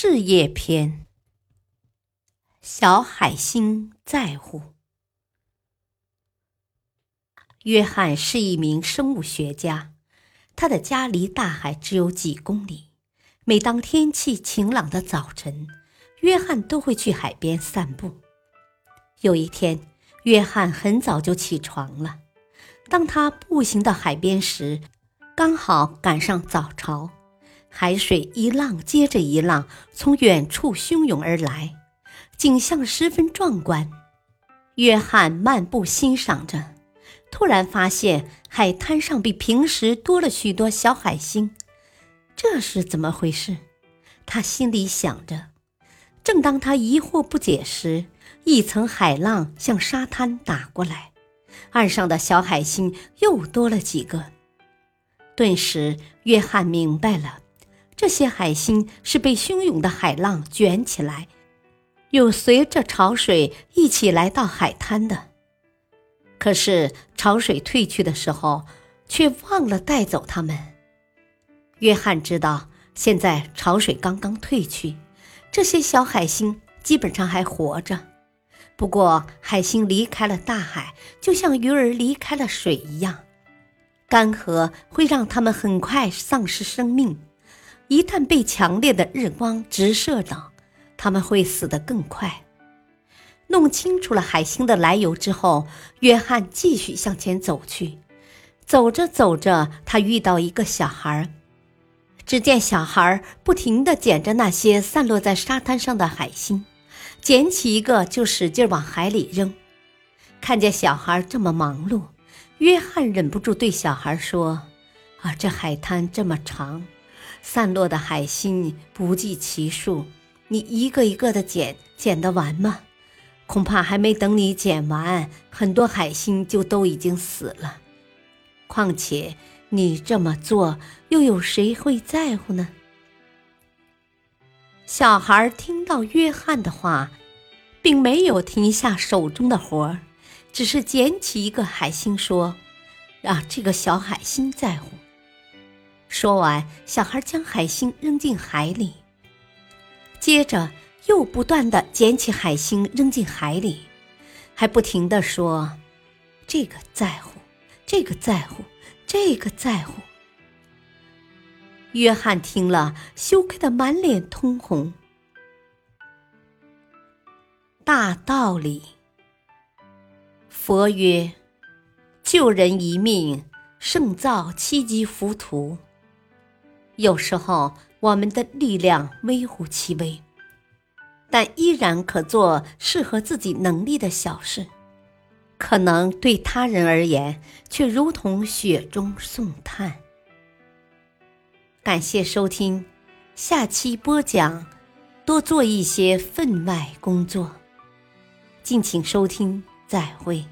事业篇：小海星在乎。约翰是一名生物学家，他的家离大海只有几公里。每当天气晴朗的早晨，约翰都会去海边散步。有一天，约翰很早就起床了。当他步行到海边时，刚好赶上早潮。海水一浪接着一浪从远处汹涌而来，景象十分壮观。约翰漫步欣赏着，突然发现海滩上比平时多了许多小海星，这是怎么回事？他心里想着。正当他疑惑不解时，一层海浪向沙滩打过来，岸上的小海星又多了几个。顿时，约翰明白了。这些海星是被汹涌的海浪卷起来，又随着潮水一起来到海滩的。可是潮水退去的时候，却忘了带走它们。约翰知道，现在潮水刚刚退去，这些小海星基本上还活着。不过，海星离开了大海，就像鱼儿离开了水一样，干涸会让它们很快丧失生命。一旦被强烈的日光直射到，他们会死得更快。弄清楚了海星的来由之后，约翰继续向前走去。走着走着，他遇到一个小孩只见小孩不停地捡着那些散落在沙滩上的海星，捡起一个就使劲往海里扔。看见小孩这么忙碌，约翰忍不住对小孩说：“啊，这海滩这么长。”散落的海星不计其数，你一个一个的捡，捡得完吗？恐怕还没等你捡完，很多海星就都已经死了。况且你这么做，又有谁会在乎呢？小孩听到约翰的话，并没有停下手中的活儿，只是捡起一个海星说：“啊，这个小海星在乎。”说完，小孩将海星扔进海里，接着又不断的捡起海星扔进海里，还不停的说：“这个在乎，这个在乎，这个在乎。”约翰听了，羞愧的满脸通红。大道理，佛曰：“救人一命，胜造七级浮屠。”有时候，我们的力量微乎其微，但依然可做适合自己能力的小事，可能对他人而言却如同雪中送炭。感谢收听，下期播讲，多做一些分外工作。敬请收听，再会。